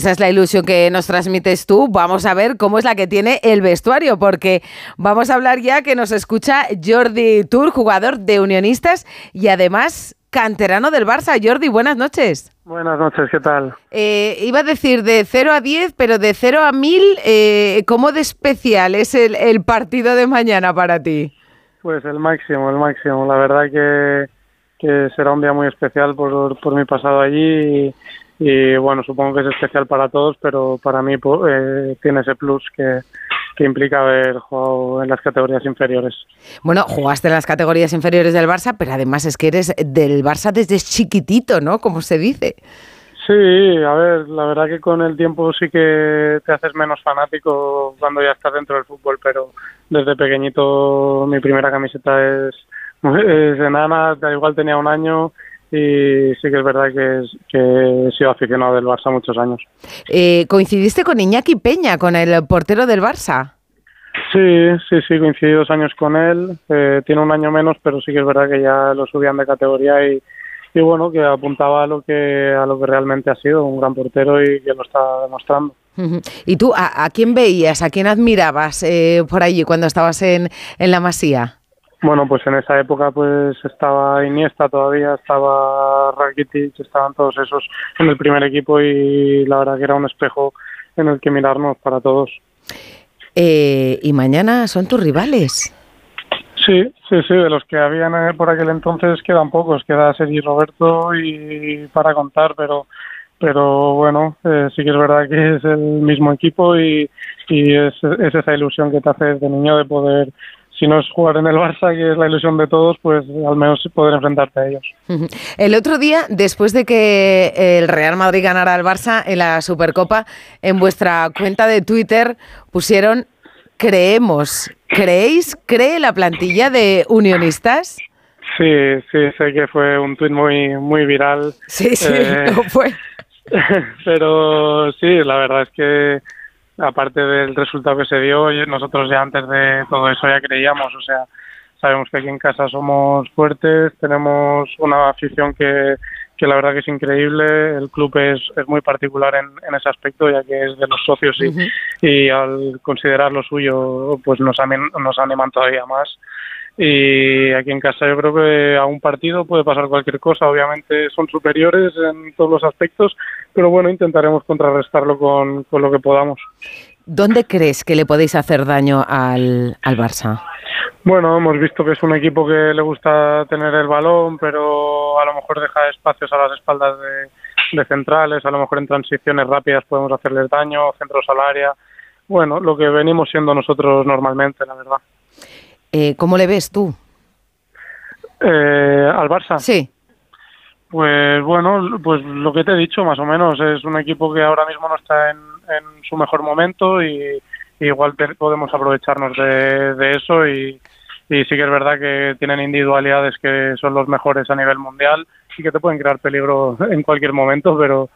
Esa es la ilusión que nos transmites tú. Vamos a ver cómo es la que tiene el vestuario, porque vamos a hablar ya que nos escucha Jordi Tour, jugador de Unionistas y además canterano del Barça. Jordi, buenas noches. Buenas noches, ¿qué tal? Eh, iba a decir de 0 a 10, pero de 0 a 1000, eh, ¿cómo de especial es el, el, partido de mañana para ti? Pues el máximo, el máximo. La verdad que, que será un día muy especial por, por mi pasado allí. Y, y bueno, supongo que es especial para todos, pero para mí eh, tiene ese plus que, que implica haber jugado en las categorías inferiores. Bueno, jugaste en las categorías inferiores del Barça, pero además es que eres del Barça desde chiquitito, ¿no? Como se dice. Sí, a ver, la verdad que con el tiempo sí que te haces menos fanático cuando ya estás dentro del fútbol, pero desde pequeñito mi primera camiseta es, es enana, da igual tenía un año y sí que es verdad que, que he sido aficionado del Barça muchos años. Eh, ¿Coincidiste con Iñaki Peña, con el portero del Barça? Sí, sí, sí, coincidí dos años con él. Eh, tiene un año menos, pero sí que es verdad que ya lo subían de categoría y, y bueno, que apuntaba a lo que, a lo que realmente ha sido, un gran portero y que lo está demostrando. ¿Y tú a, a quién veías, a quién admirabas eh, por allí cuando estabas en, en la Masía? Bueno, pues en esa época pues estaba Iniesta todavía, estaba Rakitic, estaban todos esos en el primer equipo y la verdad que era un espejo en el que mirarnos para todos. Eh, ¿Y mañana son tus rivales? Sí, sí, sí, de los que habían eh, por aquel entonces quedan pocos, queda Sergi Roberto y para contar, pero pero bueno, eh, sí que es verdad que es el mismo equipo y, y es, es esa ilusión que te hace de niño de poder si no es jugar en el Barça, que es la ilusión de todos, pues al menos poder enfrentarte a ellos. El otro día, después de que el Real Madrid ganara al Barça en la Supercopa, en vuestra cuenta de Twitter pusieron creemos. ¿Creéis? ¿Cree la plantilla de unionistas? Sí, sí, sé que fue un tuit muy, muy viral. Sí, sí, eh, lo fue. Pero sí, la verdad es que aparte del resultado que se dio, nosotros ya antes de todo eso ya creíamos, o sea, sabemos que aquí en casa somos fuertes, tenemos una afición que, que la verdad que es increíble, el club es, es muy particular en, en ese aspecto, ya que es de los socios y, uh -huh. y al considerar lo suyo, pues nos, nos animan todavía más. Y aquí en casa yo creo que a un partido puede pasar cualquier cosa, obviamente son superiores en todos los aspectos, pero bueno, intentaremos contrarrestarlo con, con lo que podamos. ¿Dónde crees que le podéis hacer daño al, al Barça? Bueno, hemos visto que es un equipo que le gusta tener el balón, pero a lo mejor deja espacios a las espaldas de, de centrales, a lo mejor en transiciones rápidas podemos hacerles daño, centros al área. Bueno, lo que venimos siendo nosotros normalmente, la verdad. Eh, ¿Cómo le ves tú? Eh, ¿Al Barça? Sí. Pues bueno, pues lo que te he dicho más o menos, es un equipo que ahora mismo no está en, en su mejor momento y, y igual te, podemos aprovecharnos de, de eso y, y, sí que es verdad que tienen individualidades que son los mejores a nivel mundial y que te pueden crear peligro en cualquier momento, pero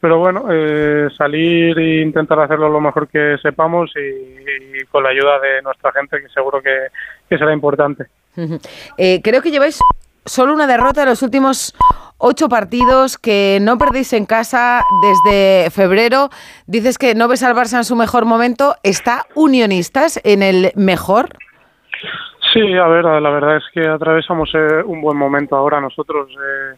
pero bueno, eh, salir e intentar hacerlo lo mejor que sepamos y, y, con la ayuda de nuestra gente, que seguro que, que será importante. eh, creo que lleváis solo una derrota en los últimos ocho partidos, que no perdéis en casa desde febrero. Dices que no ves al Barça en su mejor momento. ¿Está Unionistas en el mejor? Sí, a ver, la verdad es que atravesamos eh, un buen momento ahora nosotros. Eh,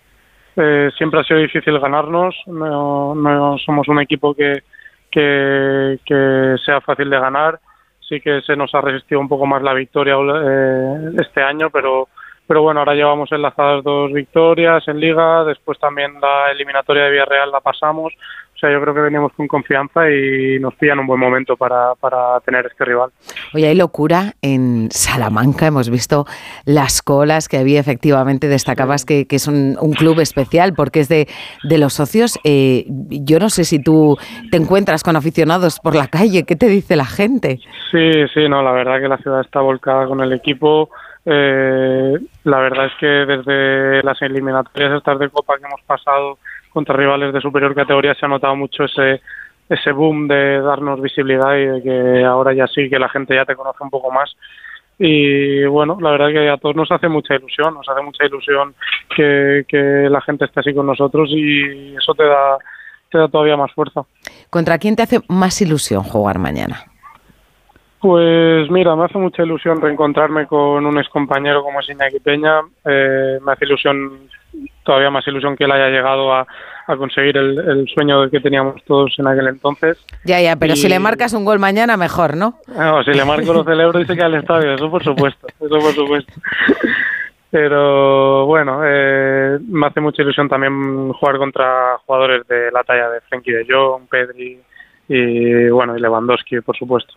eh, siempre ha sido difícil ganarnos, no, no somos un equipo que, que, sea fácil de ganar, sí que se nos ha resistido un poco más la victoria eh, este año, pero, pero bueno, ahora llevamos enlazadas dos victorias en liga, después también la eliminatoria de Villarreal la pasamos, sea, yo creo que venimos con confianza y nos pillan un buen momento para, para tener este rival. Oye, hay locura en Salamanca. Hemos visto las colas que había efectivamente. Destacabas que, que es un, un, club especial porque es de, de los socios. Eh, yo no sé si tú te encuentras con aficionados por la calle. ¿Qué te dice la gente? Sí, sí, no, la verdad que la ciudad está volcada con el equipo. Eh, la verdad es que desde las eliminatorias estas de Copa que hemos pasado contra rivales de superior categoría se ha notado mucho ese ese boom de darnos visibilidad y de que ahora ya sí que la gente ya te conoce un poco más y bueno, la verdad que a todos nos hace mucha ilusión, nos hace mucha ilusión que, que la gente esté así con nosotros y eso te da te da todavía más fuerza. ¿Contra quién te hace más ilusión jugar mañana? Pues mira, me hace mucha ilusión reencontrarme con un excompañero como es Iñaki Peña. Eh, me hace ilusión, todavía más ilusión que él haya llegado a, conseguir el, sueño que teníamos todos en aquel entonces. Ya, ya, pero si le marcas un gol mañana, mejor, ¿no? No, si le marco lo celebro y se queda al estadio, eso por supuesto, eso por supuesto. Pero bueno, eh, me hace mucha ilusión también jugar contra jugadores de la talla de Frenkie de Jong, Pedri, y bueno, y Lewandowski, por supuesto.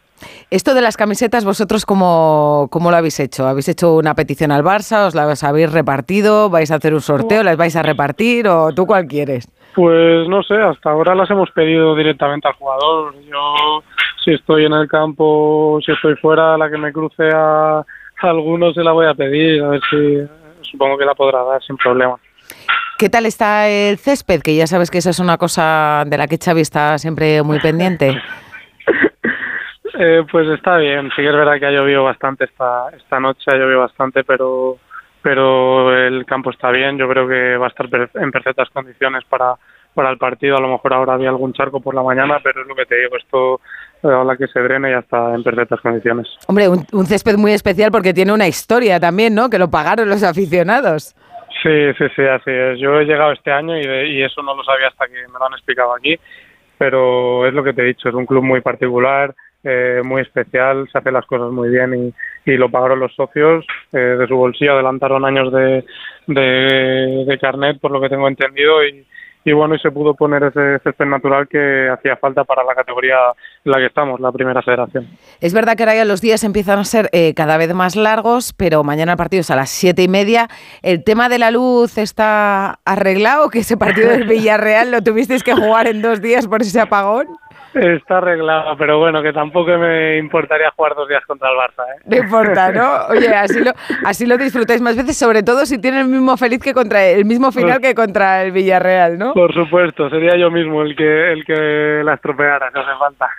Esto de las camisetas, ¿vosotros cómo, cómo lo habéis hecho? ¿Habéis hecho una petición al Barça? ¿Os las habéis repartido? ¿Vais a hacer un sorteo? ¿Las vais a repartir? ¿O tú cuál quieres? Pues no sé, hasta ahora las hemos pedido directamente al jugador. Yo, si estoy en el campo, si estoy fuera, la que me cruce a, a alguno se la voy a pedir, a ver si supongo que la podrá dar sin problema. ¿Qué tal está el césped? Que ya sabes que esa es una cosa de la que Xavi está siempre muy pendiente. eh, pues está bien, sí que es verdad que ha llovido bastante esta, esta noche, ha llovido bastante, pero, pero el campo está bien, yo creo que va a estar en perfectas condiciones para, para el partido, a lo mejor ahora había algún charco por la mañana, pero es lo que te digo, esto la que se drene ya está en perfectas condiciones. Hombre, un, un, césped muy especial porque tiene una historia también, ¿no? Que lo pagaron los aficionados. Sí, sí, sí, así es. Yo he llegado este año y, eso no lo sabía hasta que me lo han explicado aquí, pero es lo que te he dicho, es un club muy particular, eh, muy especial, se hacen las cosas muy bien y, y lo pagaron los socios eh, de su bolsillo, adelantaron años de, de, de carnet, por lo que tengo entendido, y, y bueno, y se pudo poner ese césped natural que hacía falta para la categoría en la que estamos, la primera federación. Es verdad que ahora ya los días empiezan a ser eh, cada vez más largos, pero mañana el partido es a las siete y media. ¿El tema de la luz está arreglado? ¿Que ese partido del Villarreal lo tuvisteis que jugar en dos días por ese apagón? Está arreglado, pero bueno, que tampoco me importaría jugar dos días contra el Barça. ¿eh? No importa, ¿no? Oye, así lo, así lo disfrutáis más veces, sobre todo si tiene el mismo feliz que contra el mismo final que contra el Villarreal, ¿no? Por supuesto, sería yo mismo el que el que la estropeara, si hace falta.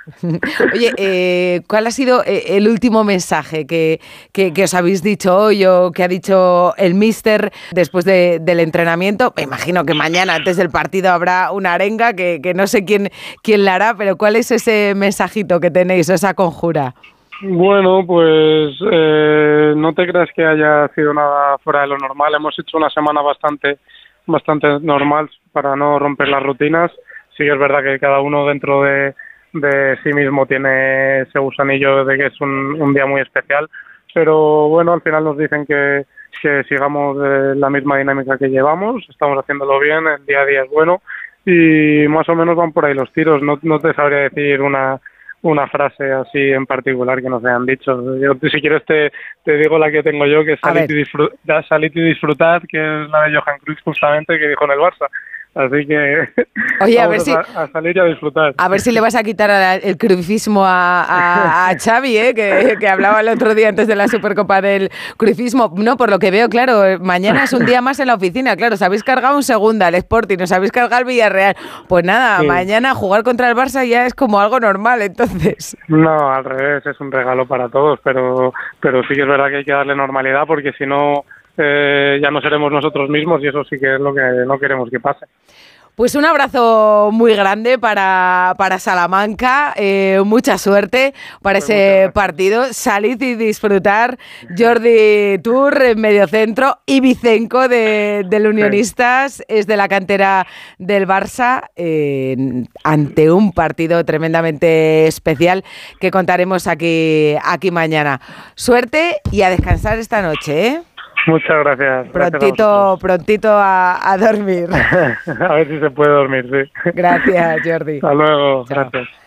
Oye, eh, ¿cuál ha sido eh, el último mensaje que, que, os habéis dicho hoy o que ha dicho el Mister después de, del entrenamiento? Me imagino que mañana, antes del partido, habrá una arenga que, que no sé quién, quién la hará, pero ¿Cuál es ese mensajito que tenéis, esa conjura? Bueno, pues eh, no te creas que haya sido nada fuera de lo normal. Hemos hecho una semana bastante, bastante normal para no romper las rutinas. Sí es verdad que cada uno dentro de, de sí mismo tiene ese gusanillo de que es un, día muy especial. Pero bueno, al final nos dicen que, que sigamos de la misma dinámica que llevamos. Estamos haciéndolo bien, el día a día es bueno y más o menos van por ahí los tiros. No, no te sabría decir una, una frase así en particular que nos hayan dicho. Yo, si quieres te, te digo la que tengo yo, que es salir y, y disfrutar, que es la de Johan Cruyff justamente, que dijo en el Barça. Así que Oye, a ver si, a, salir y a disfrutar. A ver si le vas a quitar el cruifismo a, a, Xavi, ¿eh? que, que, hablaba el otro día antes de la Supercopa del cruifismo. No, por lo que veo, claro, mañana es un día más en la oficina. Claro, os habéis cargado un segunda al Sporting, os habéis cargado al Villarreal. Pues nada, mañana jugar contra el Barça ya es como algo normal, entonces. No, al revés, es un regalo para todos, pero, pero sí que es verdad que hay que darle normalidad porque si no eh, ya no seremos nosotros mismos y eso sí que es lo que no queremos que pase. Pues un abrazo muy grande para, para Salamanca, eh, mucha suerte para pues ese partido. Salid y disfrutar. Jordi Tour en medio centro y Vicenco de, del Unionistas es de la cantera del Barça ante un partido tremendamente especial que contaremos aquí, aquí mañana. Suerte y a descansar esta noche. ¿eh? Muchas gracias. Prontito, prontito a, dormir. a ver si se puede dormir, sí. Gracias, Jordi. Hasta luego. Gracias.